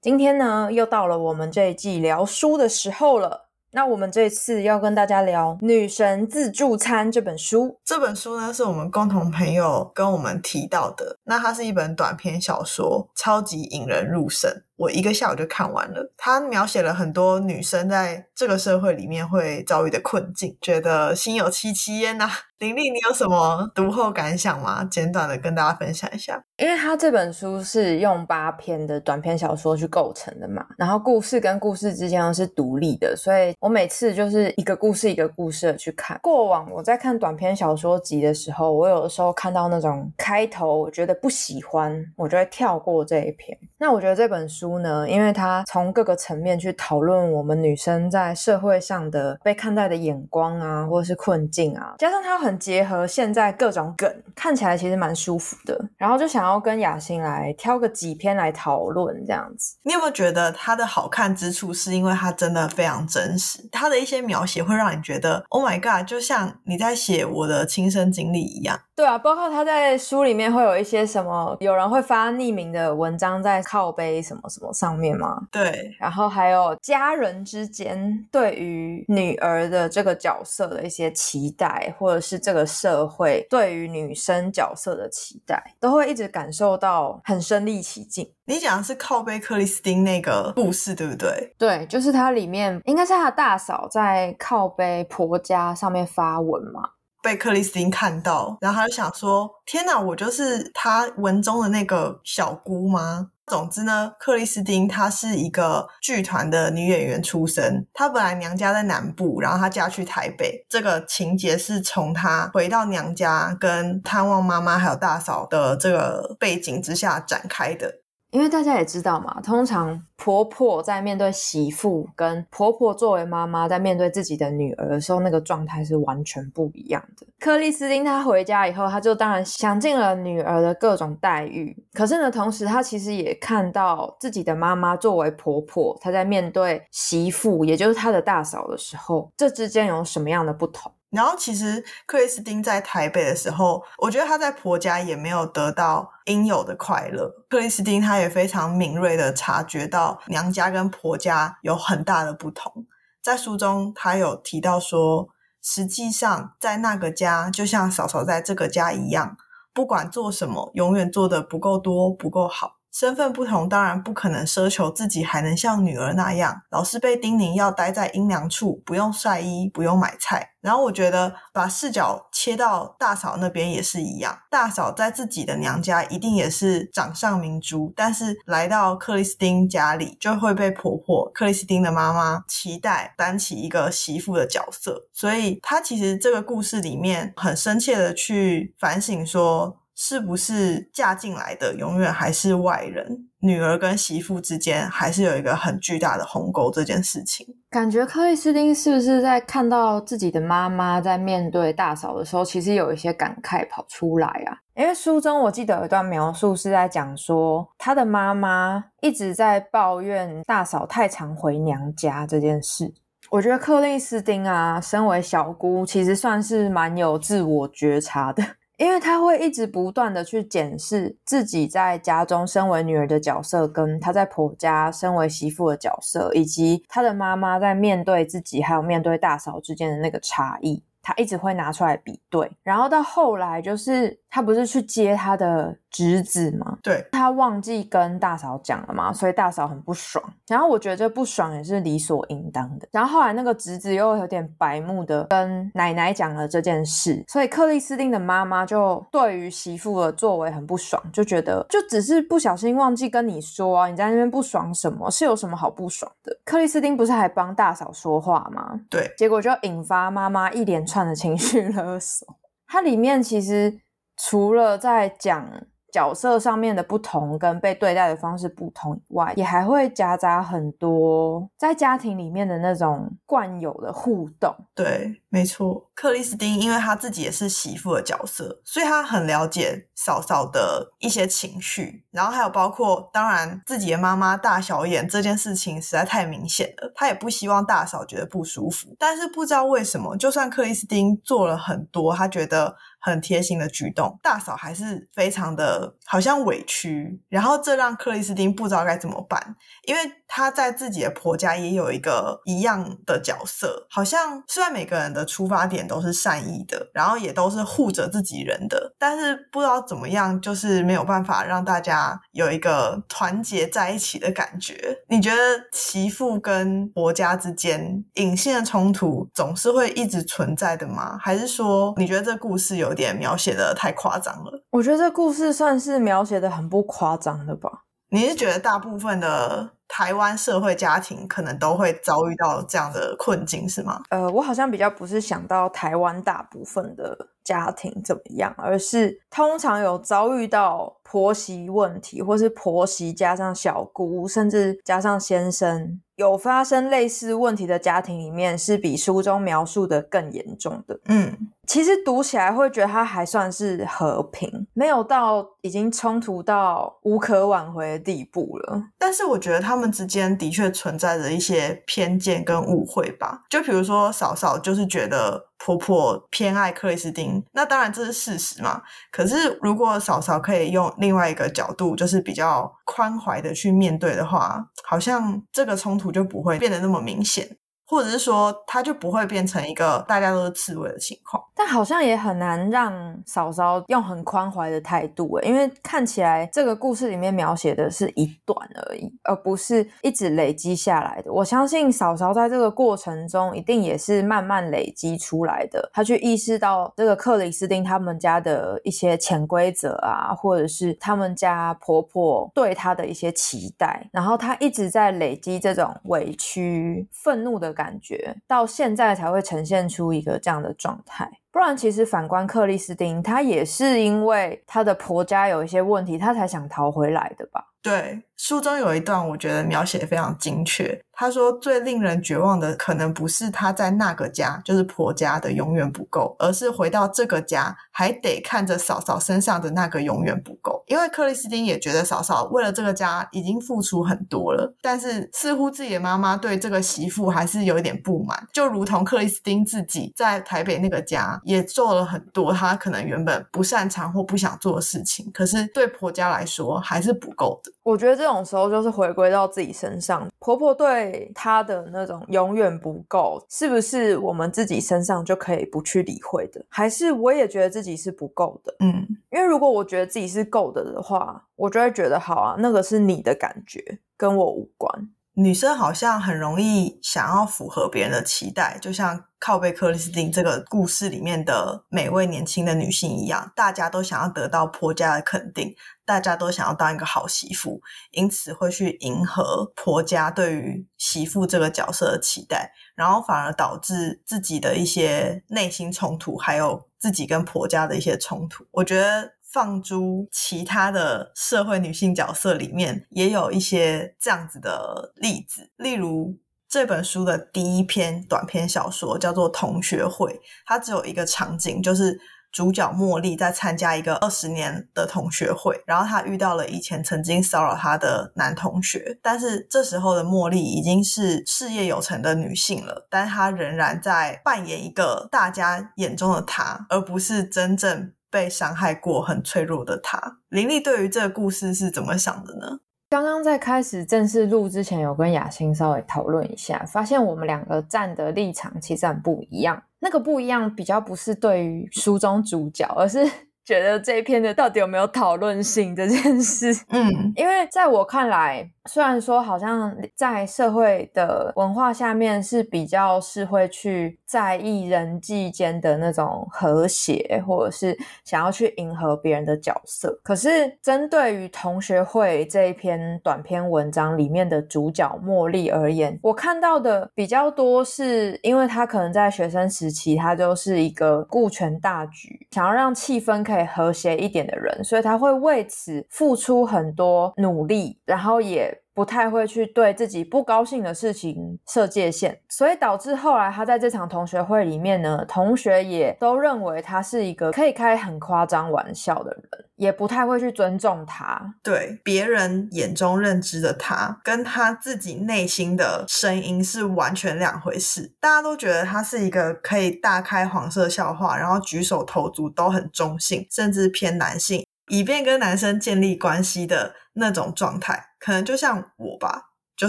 今天呢，又到了我们这一季聊书的时候了。那我们这次要跟大家聊《女神自助餐》这本书。这本书呢，是我们共同朋友跟我们提到的。那它是一本短篇小说，超级引人入胜。我一个下午就看完了。它描写了很多女生在这个社会里面会遭遇的困境，觉得心有戚戚焉呐。玲玲，你有什么读后感想吗？简短的跟大家分享一下。因为它这本书是用八篇的短篇小说去构成的嘛，然后故事跟故事之间是独立的，所以我每次就是一个故事一个故事的去看。过往我在看短篇小说集的时候，我有的时候看到那种开头，我觉得不喜欢，我就会跳过这一篇。那我觉得这本书呢，因为它从各个层面去讨论我们女生在社会上的被看待的眼光啊，或者是困境啊，加上它很结合现在各种梗，看起来其实蛮舒服的。然后就想要跟雅欣来挑个几篇来讨论这样子。你有没有觉得它的好看之处，是因为它真的非常真实？它的一些描写会让你觉得，Oh my god，就像你在写我的亲身经历一样。对啊，包括他在书里面会有一些什么，有人会发匿名的文章在靠背什么什么上面吗？对，然后还有家人之间对于女儿的这个角色的一些期待，或者是这个社会对于女生角色的期待，都会一直感受到很身临其境。你讲的是靠背克里斯汀那个故事，对不对？对，就是它里面应该是他的大嫂在靠背婆家上面发文嘛。被克里斯汀看到，然后他就想说：“天哪，我就是他文中的那个小姑吗？”总之呢，克里斯汀她是一个剧团的女演员出身，她本来娘家在南部，然后她嫁去台北。这个情节是从她回到娘家跟探望妈妈还有大嫂的这个背景之下展开的。因为大家也知道嘛，通常婆婆在面对媳妇，跟婆婆作为妈妈在面对自己的女儿的时候，那个状态是完全不一样的。克里斯汀她回家以后，她就当然享尽了女儿的各种待遇，可是呢，同时她其实也看到自己的妈妈作为婆婆，她在面对媳妇，也就是她的大嫂的时候，这之间有什么样的不同？然后，其实克里斯汀在台北的时候，我觉得她在婆家也没有得到应有的快乐。克里斯汀她也非常敏锐的察觉到娘家跟婆家有很大的不同。在书中，她有提到说，实际上在那个家，就像嫂嫂在这个家一样，不管做什么，永远做的不够多，不够好。身份不同，当然不可能奢求自己还能像女儿那样，老是被叮咛要待在阴凉处，不用晒衣，不用买菜。然后我觉得把视角切到大嫂那边也是一样，大嫂在自己的娘家一定也是掌上明珠，但是来到克里斯汀家里，就会被婆婆克里斯汀的妈妈期待担起一个媳妇的角色。所以她其实这个故事里面很深切的去反省说。是不是嫁进来的永远还是外人？女儿跟媳妇之间还是有一个很巨大的鸿沟。这件事情，感觉克里斯汀是不是在看到自己的妈妈在面对大嫂的时候，其实有一些感慨跑出来啊？因为书中我记得有一段描述是在讲说，他的妈妈一直在抱怨大嫂太常回娘家这件事。我觉得克里斯汀啊，身为小姑，其实算是蛮有自我觉察的。因为她会一直不断的去检视自己在家中身为女儿的角色，跟她在婆家身为媳妇的角色，以及她的妈妈在面对自己还有面对大嫂之间的那个差异。他一直会拿出来比对，然后到后来就是他不是去接他的侄子吗？对，他忘记跟大嫂讲了嘛，所以大嫂很不爽。然后我觉得这不爽也是理所应当的。然后后来那个侄子又有点白目的跟奶奶讲了这件事，所以克里斯汀的妈妈就对于媳妇的作为很不爽，就觉得就只是不小心忘记跟你说啊，你在那边不爽什么？是有什么好不爽的？克里斯汀不是还帮大嫂说话吗？对，结果就引发妈妈一连串。的情绪勒索，它里面其实除了在讲角色上面的不同跟被对待的方式不同以外，也还会夹杂很多在家庭里面的那种惯有的互动。对，没错。克里斯汀因为她自己也是媳妇的角色，所以她很了解嫂嫂的一些情绪，然后还有包括，当然自己的妈妈大小眼这件事情实在太明显了，她也不希望大嫂觉得不舒服。但是不知道为什么，就算克里斯汀做了很多，她觉得。很贴心的举动，大嫂还是非常的好像委屈，然后这让克里斯汀不知道该怎么办，因为她在自己的婆家也有一个一样的角色，好像虽然每个人的出发点都是善意的，然后也都是护着自己人的，但是不知道怎么样，就是没有办法让大家有一个团结在一起的感觉。你觉得媳妇跟婆家之间隐性的冲突总是会一直存在的吗？还是说你觉得这故事有？有点描写的太夸张了，我觉得这故事算是描写的很不夸张的吧。你是觉得大部分的台湾社会家庭可能都会遭遇到这样的困境，是吗？呃，我好像比较不是想到台湾大部分的家庭怎么样，而是通常有遭遇到婆媳问题，或是婆媳加上小姑，甚至加上先生。有发生类似问题的家庭里面，是比书中描述的更严重的。嗯，其实读起来会觉得它还算是和平，没有到已经冲突到无可挽回的地步了。但是我觉得他们之间的确存在着一些偏见跟误会吧。就比如说嫂嫂就是觉得。婆婆偏爱克里斯汀，那当然这是事实嘛。可是如果嫂嫂可以用另外一个角度，就是比较宽怀的去面对的话，好像这个冲突就不会变得那么明显。或者是说，他就不会变成一个大家都是刺猬的情况。但好像也很难让嫂嫂用很宽怀的态度诶，因为看起来这个故事里面描写的是一段而已，而不是一直累积下来的。我相信嫂嫂在这个过程中一定也是慢慢累积出来的。她去意识到这个克里斯汀他们家的一些潜规则啊，或者是他们家婆婆对她的一些期待，然后她一直在累积这种委屈、愤怒的。感觉到现在才会呈现出一个这样的状态，不然其实反观克里斯汀，她也是因为她的婆家有一些问题，她才想逃回来的吧？对，书中有一段我觉得描写非常精确。他说：“最令人绝望的，可能不是她在那个家，就是婆家的永远不够，而是回到这个家，还得看着嫂嫂身上的那个永远不够。因为克里斯汀也觉得嫂嫂为了这个家已经付出很多了，但是似乎自己的妈妈对这个媳妇还是有一点不满，就如同克里斯汀自己在台北那个家也做了很多他可能原本不擅长或不想做的事情，可是对婆家来说还是不够的。我觉得这种时候就是回归到自己身上，婆婆对。”她的那种永远不够，是不是我们自己身上就可以不去理会的？还是我也觉得自己是不够的？嗯，因为如果我觉得自己是够的的话，我就会觉得好啊，那个是你的感觉，跟我无关。女生好像很容易想要符合别人的期待，就像靠背克里斯汀这个故事里面的每位年轻的女性一样，大家都想要得到婆家的肯定，大家都想要当一个好媳妇，因此会去迎合婆家对于媳妇这个角色的期待，然后反而导致自己的一些内心冲突，还有自己跟婆家的一些冲突。我觉得。放诸其他的社会女性角色里面，也有一些这样子的例子。例如这本书的第一篇短篇小说叫做《同学会》，它只有一个场景，就是主角茉莉在参加一个二十年的同学会，然后她遇到了以前曾经骚扰她的男同学。但是这时候的茉莉已经是事业有成的女性了，但她仍然在扮演一个大家眼中的她，而不是真正。被伤害过、很脆弱的她，林丽对于这个故事是怎么想的呢？刚刚在开始正式录之前，有跟雅欣稍微讨论一下，发现我们两个站的立场其实很不一样。那个不一样，比较不是对于书中主角，而是 觉得这一篇的到底有没有讨论性这件事。嗯，因为在我看来。虽然说好像在社会的文化下面是比较是会去在意人际间的那种和谐，或者是想要去迎合别人的角色。可是针对于同学会这一篇短篇文章里面的主角茉莉而言，我看到的比较多是因为他可能在学生时期，他就是一个顾全大局，想要让气氛可以和谐一点的人，所以他会为此付出很多努力，然后也。不太会去对自己不高兴的事情设界限，所以导致后来他在这场同学会里面呢，同学也都认为他是一个可以开很夸张玩笑的人，也不太会去尊重他。对别人眼中认知的他，跟他自己内心的声音是完全两回事。大家都觉得他是一个可以大开黄色笑话，然后举手投足都很中性，甚至偏男性，以便跟男生建立关系的那种状态。可能就像我吧，就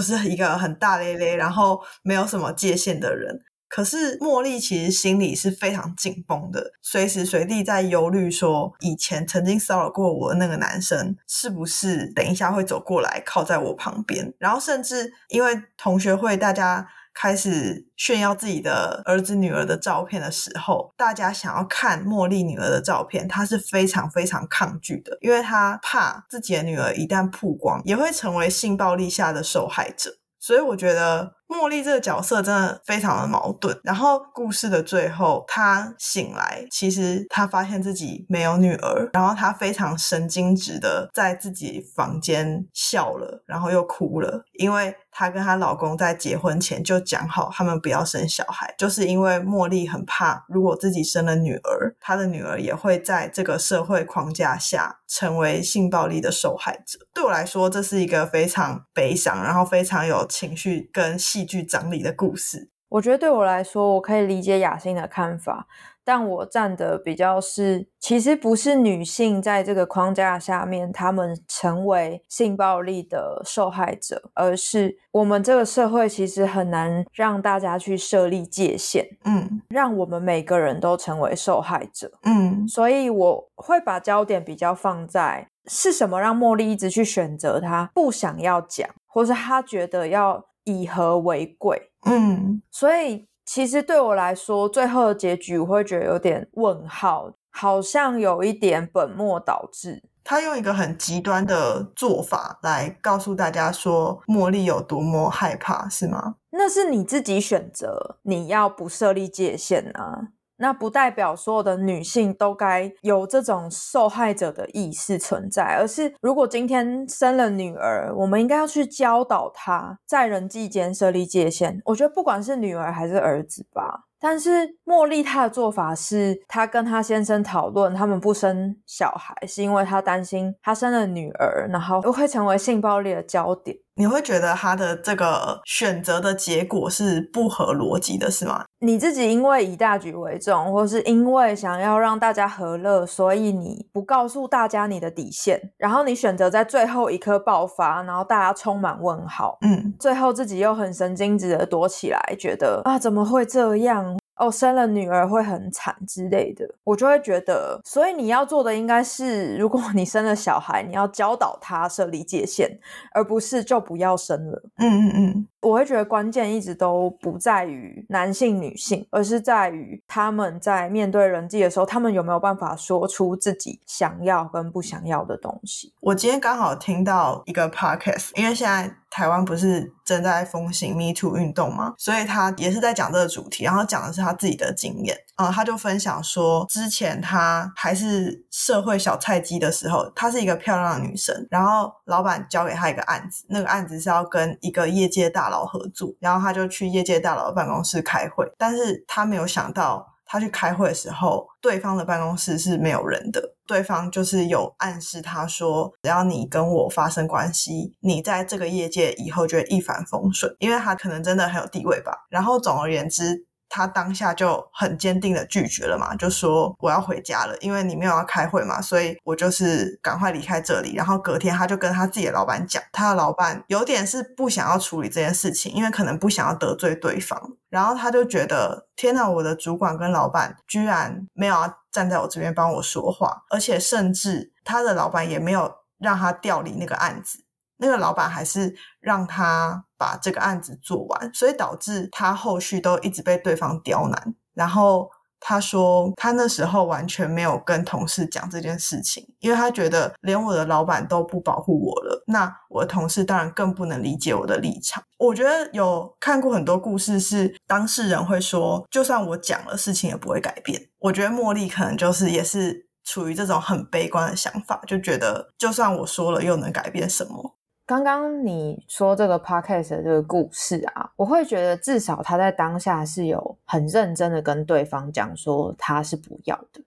是一个很大咧咧，然后没有什么界限的人。可是茉莉其实心里是非常紧绷的，随时随地在忧虑说，以前曾经骚扰过我的那个男生，是不是等一下会走过来靠在我旁边？然后甚至因为同学会，大家。开始炫耀自己的儿子女儿的照片的时候，大家想要看茉莉女儿的照片，她是非常非常抗拒的，因为她怕自己的女儿一旦曝光，也会成为性暴力下的受害者。所以我觉得。茉莉这个角色真的非常的矛盾。然后故事的最后，她醒来，其实她发现自己没有女儿，然后她非常神经质的在自己房间笑了，然后又哭了，因为她跟她老公在结婚前就讲好，他们不要生小孩，就是因为茉莉很怕，如果自己生了女儿，她的女儿也会在这个社会框架下成为性暴力的受害者。对我来说，这是一个非常悲伤，然后非常有情绪跟戏。剧张力的故事，我觉得对我来说，我可以理解雅欣的看法，但我站的比较是，其实不是女性在这个框架下面，她们成为性暴力的受害者，而是我们这个社会其实很难让大家去设立界限，嗯，让我们每个人都成为受害者，嗯，所以我会把焦点比较放在是什么让茉莉一直去选择她不想要讲，或是她觉得要。以和为贵，嗯，所以其实对我来说，最后的结局我会觉得有点问号，好像有一点本末倒置。他用一个很极端的做法来告诉大家说，茉莉有多么害怕，是吗？那是你自己选择，你要不设立界限啊。那不代表所有的女性都该有这种受害者的意识存在，而是如果今天生了女儿，我们应该要去教导她在人际间设立界限。我觉得不管是女儿还是儿子吧。但是茉莉她的做法是，她跟她先生讨论，他们不生小孩，是因为她担心她生了女儿，然后会成为性暴力的焦点。你会觉得他的这个选择的结果是不合逻辑的，是吗？你自己因为以大局为重，或是因为想要让大家和乐，所以你不告诉大家你的底线，然后你选择在最后一刻爆发，然后大家充满问号，嗯，最后自己又很神经质的躲起来，觉得啊怎么会这样？哦，生了女儿会很惨之类的，我就会觉得，所以你要做的应该是，如果 你生了小孩，你要教导他设立界限，而不是就不要生了。嗯嗯嗯，我会觉得关键一直都不在于男性女性，而是在于他们在面对人际的时候，他们有没有办法说出自己想要跟不想要的东西。我今天刚好听到一个 podcast，因为现在。台湾不是正在风行 Me Too 运动吗？所以他也是在讲这个主题，然后讲的是他自己的经验。啊，他就分享说，之前他还是社会小菜鸡的时候，她是一个漂亮的女生，然后老板交给她一个案子，那个案子是要跟一个业界大老合作，然后他就去业界大佬的办公室开会，但是他没有想到。他去开会的时候，对方的办公室是没有人的。对方就是有暗示他说，只要你跟我发生关系，你在这个业界以后就会一帆风顺，因为他可能真的很有地位吧。然后总而言之。他当下就很坚定的拒绝了嘛，就说我要回家了，因为你没有要开会嘛，所以我就是赶快离开这里。然后隔天他就跟他自己的老板讲，他的老板有点是不想要处理这件事情，因为可能不想要得罪对方。然后他就觉得，天哪，我的主管跟老板居然没有要站在我这边帮我说话，而且甚至他的老板也没有让他调离那个案子。那个老板还是让他把这个案子做完，所以导致他后续都一直被对方刁难。然后他说，他那时候完全没有跟同事讲这件事情，因为他觉得连我的老板都不保护我了，那我的同事当然更不能理解我的立场。我觉得有看过很多故事，是当事人会说，就算我讲了，事情也不会改变。我觉得茉莉可能就是也是。处于这种很悲观的想法，就觉得就算我说了，又能改变什么？刚刚你说这个 podcast 的这个故事啊，我会觉得至少他在当下是有很认真的跟对方讲说他是不要的，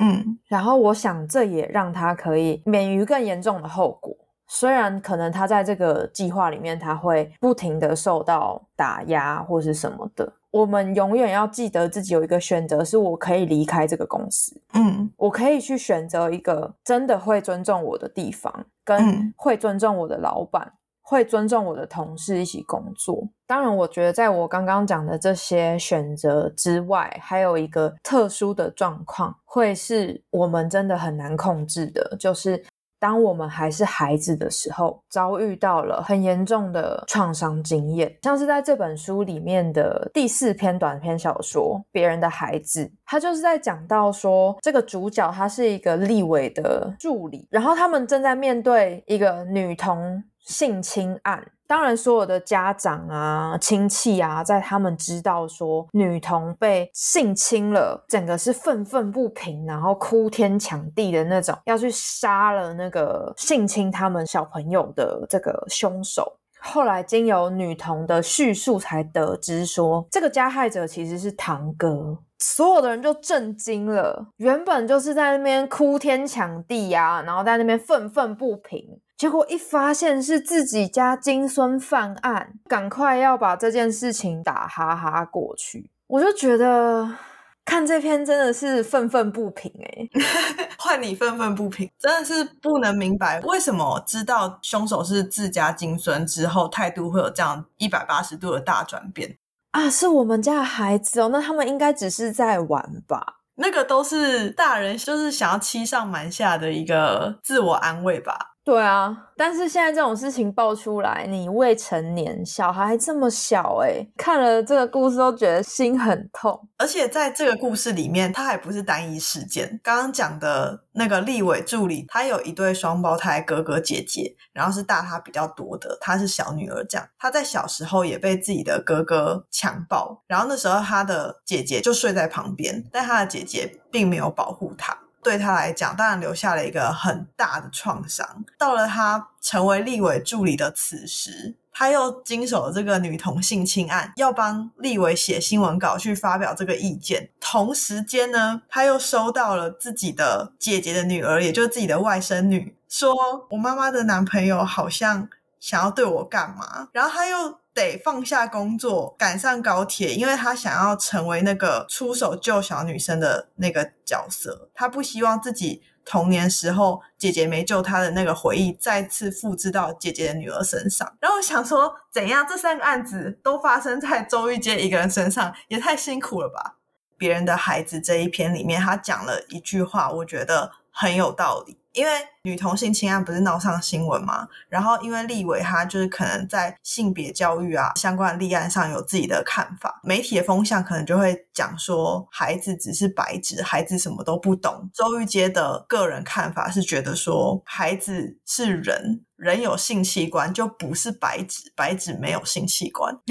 嗯，然后我想这也让他可以免于更严重的后果。虽然可能他在这个计划里面他会不停的受到打压或是什么的。我们永远要记得自己有一个选择，是我可以离开这个公司，嗯，我可以去选择一个真的会尊重我的地方，跟会尊重我的老板，会尊重我的同事一起工作。当然，我觉得在我刚刚讲的这些选择之外，还有一个特殊的状况，会是我们真的很难控制的，就是。当我们还是孩子的时候，遭遇到了很严重的创伤经验，像是在这本书里面的第四篇短篇小说《别人的孩子》，他就是在讲到说，这个主角他是一个立委的助理，然后他们正在面对一个女童性侵案。当然，所有的家长啊、亲戚啊，在他们知道说女童被性侵了，整个是愤愤不平，然后哭天抢地的那种，要去杀了那个性侵他们小朋友的这个凶手。后来经由女童的叙述，才得知说这个加害者其实是堂哥。所有的人就震惊了，原本就是在那边哭天抢地呀，然后在那边愤愤不平。结果一发现是自己家金孙犯案，赶快要把这件事情打哈哈过去。我就觉得看这篇真的是愤愤不平哎，换你愤愤不平，真的是不能明白为什么知道凶手是自家金孙之后，态度会有这样一百八十度的大转变啊！是我们家的孩子哦，那他们应该只是在玩吧？那个都是大人，就是想要欺上瞒下的一个自我安慰吧。对啊，但是现在这种事情爆出来，你未成年，小孩这么小，哎，看了这个故事都觉得心很痛。而且在这个故事里面，它还不是单一事件。刚刚讲的那个立委助理，他有一对双胞胎哥哥姐姐，然后是大他比较多的，他是小女儿。这样，他在小时候也被自己的哥哥强暴，然后那时候他的姐姐就睡在旁边，但他的姐姐并没有保护他。对他来讲，当然留下了一个很大的创伤。到了他成为立委助理的此时，他又经手了这个女童性侵案，要帮立委写新闻稿去发表这个意见。同时间呢，他又收到了自己的姐姐的女儿，也就是自己的外甥女，说我妈妈的男朋友好像想要对我干嘛，然后他又。得放下工作，赶上高铁，因为他想要成为那个出手救小女生的那个角色。他不希望自己童年时候姐姐没救他的那个回忆再次复制到姐姐的女儿身上。然后想说，怎样？这三个案子都发生在周玉阶一个人身上，也太辛苦了吧？别人的孩子这一篇里面，他讲了一句话，我觉得很有道理。因为女同性侵案不是闹上新闻嘛，然后因为立委他就是可能在性别教育啊相关的立案上有自己的看法，媒体的风向可能就会讲说孩子只是白纸，孩子什么都不懂。周玉阶的个人看法是觉得说孩子是人，人有性器官就不是白纸，白纸没有性器官。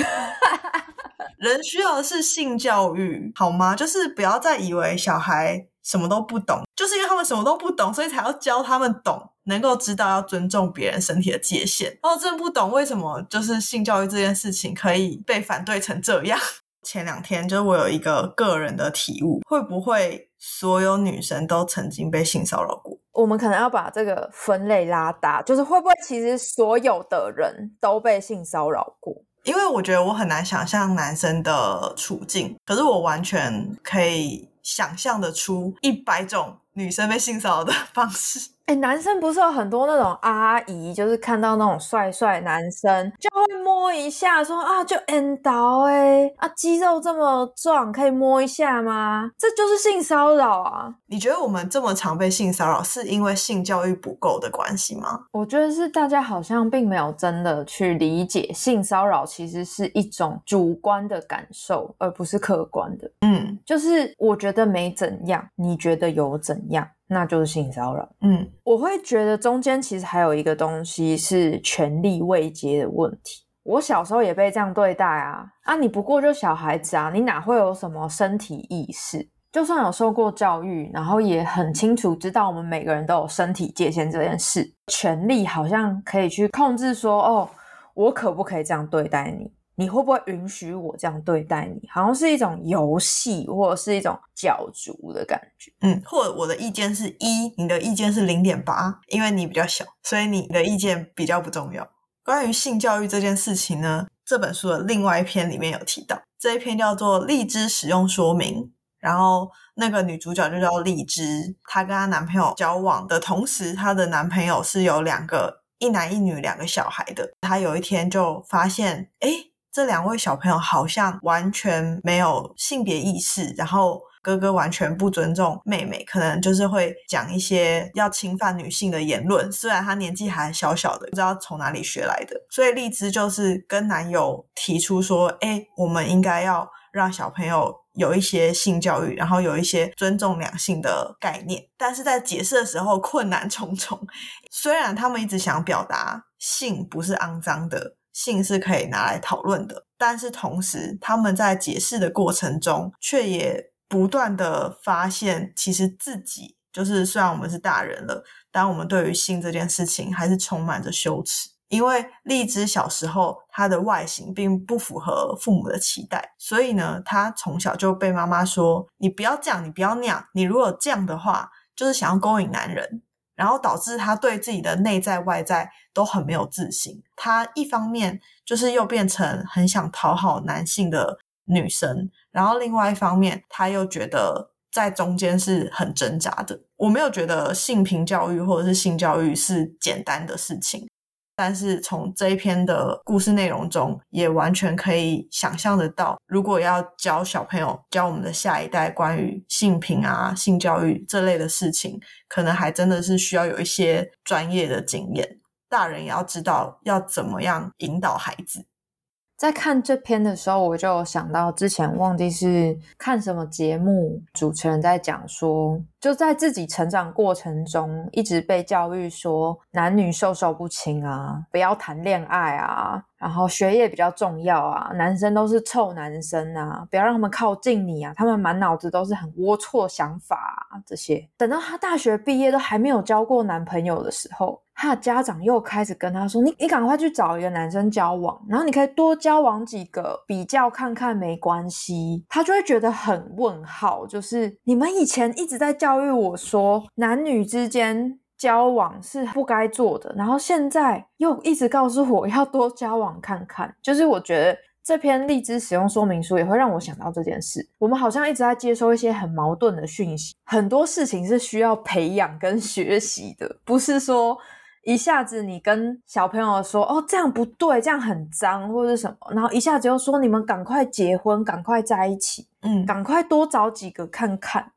人需要的是性教育，好吗？就是不要再以为小孩。什么都不懂，就是因为他们什么都不懂，所以才要教他们懂，能够知道要尊重别人身体的界限。哦，真的不懂为什么就是性教育这件事情可以被反对成这样。前两天就是我有一个个人的体悟，会不会所有女生都曾经被性骚扰过？我们可能要把这个分类拉大，就是会不会其实所有的人都被性骚扰过？因为我觉得我很难想象男生的处境，可是我完全可以。想象的出一百种女生被性骚扰的方式，哎，男生不是有很多那种阿姨，就是看到那种帅帅男生就会摸一下，说啊就 N 到哎啊肌肉这么壮，可以摸一下吗？这就是性骚扰啊！你觉得我们这么常被性骚扰，是因为性教育不够的关系吗？我觉得是大家好像并没有真的去理解性骚扰其实是一种主观的感受，而不是客观的。嗯，就是我觉得没怎样，你觉得有怎样？那就是性骚扰。嗯，我会觉得中间其实还有一个东西是权力未接的问题。我小时候也被这样对待啊啊！你不过就小孩子啊，你哪会有什么身体意识？就算有受过教育，然后也很清楚知道我们每个人都有身体界限这件事，权力好像可以去控制说，哦，我可不可以这样对待你？你会不会允许我这样对待你？好像是一种游戏，或者是一种角逐的感觉。嗯，或者我的意见是一，你的意见是零点八，因为你比较小，所以你的意见比较不重要。关于性教育这件事情呢，这本书的另外一篇里面有提到，这一篇叫做《荔枝使用说明》，然后那个女主角就叫荔枝，她跟她男朋友交往的同时，她的男朋友是有两个一男一女两个小孩的。她有一天就发现，哎。这两位小朋友好像完全没有性别意识，然后哥哥完全不尊重妹妹，可能就是会讲一些要侵犯女性的言论。虽然他年纪还小小的，不知道从哪里学来的。所以荔枝就是跟男友提出说：“哎，我们应该要让小朋友有一些性教育，然后有一些尊重两性的概念。”但是在解释的时候困难重重。虽然他们一直想表达性不是肮脏的。性是可以拿来讨论的，但是同时他们在解释的过程中，却也不断的发现，其实自己就是虽然我们是大人了，但我们对于性这件事情还是充满着羞耻。因为荔枝小时候她的外形并不符合父母的期待，所以呢，她从小就被妈妈说：“你不要这样，你不要那样，你如果这样的话，就是想要勾引男人。”然后导致他对自己的内在外在都很没有自信。他一方面就是又变成很想讨好男性的女生，然后另外一方面他又觉得在中间是很挣扎的。我没有觉得性平教育或者是性教育是简单的事情。但是从这一篇的故事内容中，也完全可以想象得到，如果要教小朋友、教我们的下一代关于性平啊、性教育这类的事情，可能还真的是需要有一些专业的经验。大人也要知道要怎么样引导孩子。在看这篇的时候，我就想到之前忘记是看什么节目，主持人在讲说，就在自己成长过程中，一直被教育说男女授受不亲啊，不要谈恋爱啊，然后学业比较重要啊，男生都是臭男生啊，不要让他们靠近你啊，他们满脑子都是很龌龊想法啊，这些。等到他大学毕业都还没有交过男朋友的时候。他的家长又开始跟他说：“你你赶快去找一个男生交往，然后你可以多交往几个，比较看看没关系。”他就会觉得很问号，就是你们以前一直在教教育我说男女之间交往是不该做的，然后现在又一直告诉我要多交往看看。就是我觉得这篇荔枝使用说明书也会让我想到这件事。我们好像一直在接收一些很矛盾的讯息，很多事情是需要培养跟学习的，不是说。一下子你跟小朋友说哦这样不对，这样很脏或者什么，然后一下子又说你们赶快结婚，赶快在一起，嗯，赶快多找几个看看。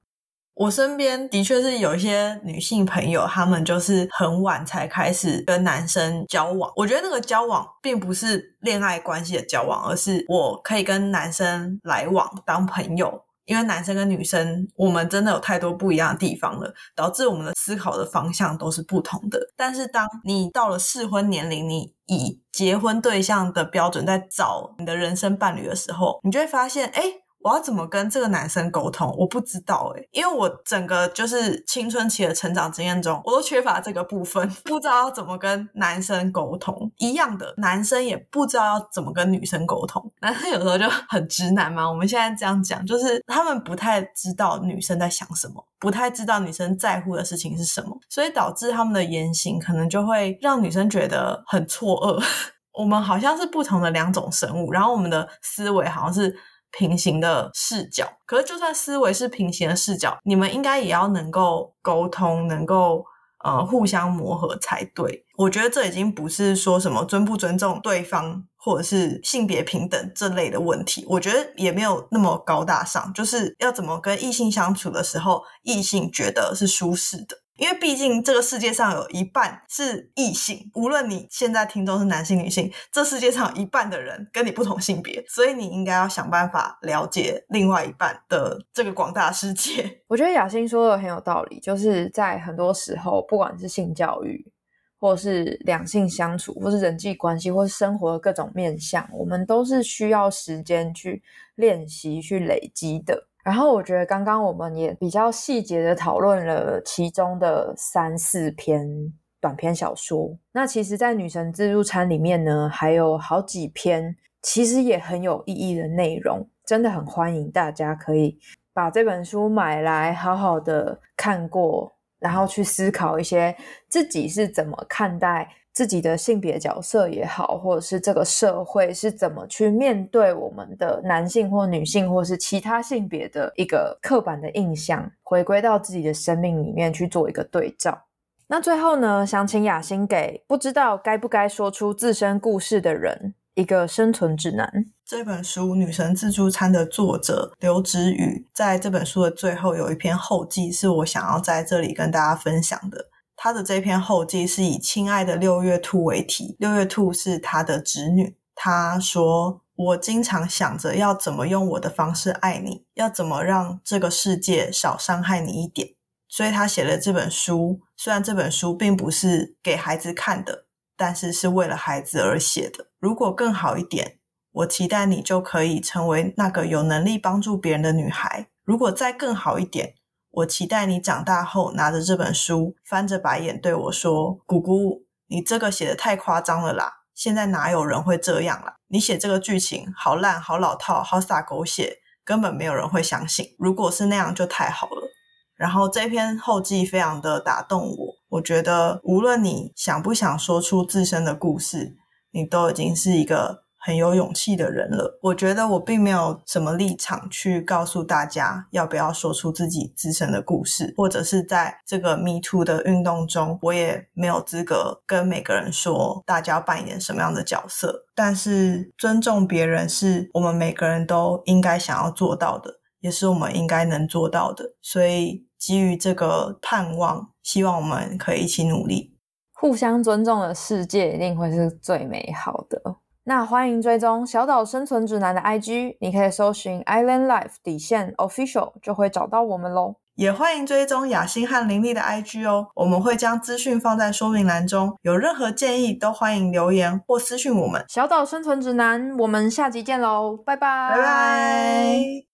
我身边的确是有一些女性朋友，她们就是很晚才开始跟男生交往。我觉得那个交往并不是恋爱关系的交往，而是我可以跟男生来往当朋友。因为男生跟女生，我们真的有太多不一样的地方了，导致我们的思考的方向都是不同的。但是，当你到了适婚年龄，你以结婚对象的标准在找你的人生伴侣的时候，你就会发现，哎。我要怎么跟这个男生沟通？我不知道诶，因为我整个就是青春期的成长经验中，我都缺乏这个部分，不知道要怎么跟男生沟通。一样的，男生也不知道要怎么跟女生沟通。男生有时候就很直男嘛，我们现在这样讲，就是他们不太知道女生在想什么，不太知道女生在乎的事情是什么，所以导致他们的言行可能就会让女生觉得很错愕。我们好像是不同的两种生物，然后我们的思维好像是。平行的视角，可是就算思维是平行的视角，你们应该也要能够沟通，能够呃互相磨合才对。我觉得这已经不是说什么尊不尊重对方，或者是性别平等这类的问题。我觉得也没有那么高大上，就是要怎么跟异性相处的时候，异性觉得是舒适的。因为毕竟这个世界上有一半是异性，无论你现在听众是男性女性，这世界上有一半的人跟你不同性别，所以你应该要想办法了解另外一半的这个广大世界。我觉得雅欣说的很有道理，就是在很多时候，不管是性教育，或是两性相处，或是人际关系，或是生活的各种面向，我们都是需要时间去练习、去累积的。然后我觉得刚刚我们也比较细节的讨论了其中的三四篇短篇小说。那其实，在女神自助餐里面呢，还有好几篇其实也很有意义的内容，真的很欢迎大家可以把这本书买来，好好的看过，然后去思考一些自己是怎么看待。自己的性别角色也好，或者是这个社会是怎么去面对我们的男性或女性，或是其他性别的一个刻板的印象，回归到自己的生命里面去做一个对照。那最后呢，想请雅欣给不知道该不该说出自身故事的人一个生存指南。这本书《女神自助餐》的作者刘子宇，在这本书的最后有一篇后记，是我想要在这里跟大家分享的。他的这篇后记是以“亲爱的六月兔”为题，六月兔是他的侄女。他说：“我经常想着要怎么用我的方式爱你，要怎么让这个世界少伤害你一点。”所以他写了这本书。虽然这本书并不是给孩子看的，但是是为了孩子而写的。如果更好一点，我期待你就可以成为那个有能力帮助别人的女孩。如果再更好一点。我期待你长大后拿着这本书，翻着白眼对我说：“姑姑，你这个写的太夸张了啦！现在哪有人会这样啦？你写这个剧情好烂、好老套、好洒狗血，根本没有人会相信。如果是那样，就太好了。”然后这篇后记非常的打动我，我觉得无论你想不想说出自身的故事，你都已经是一个。很有勇气的人了。我觉得我并没有什么立场去告诉大家要不要说出自己自身的故事，或者是在这个 Me Too 的运动中，我也没有资格跟每个人说大家扮演什么样的角色。但是尊重别人是我们每个人都应该想要做到的，也是我们应该能做到的。所以基于这个盼望，希望我们可以一起努力，互相尊重的世界一定会是最美好的。那欢迎追踪小岛生存指南的 IG，你可以搜寻 Island Life 底线 Official 就会找到我们喽。也欢迎追踪雅欣和林立的 IG 哦，我们会将资讯放在说明栏中。有任何建议都欢迎留言或私讯我们。小岛生存指南，我们下集见喽，拜拜，拜拜。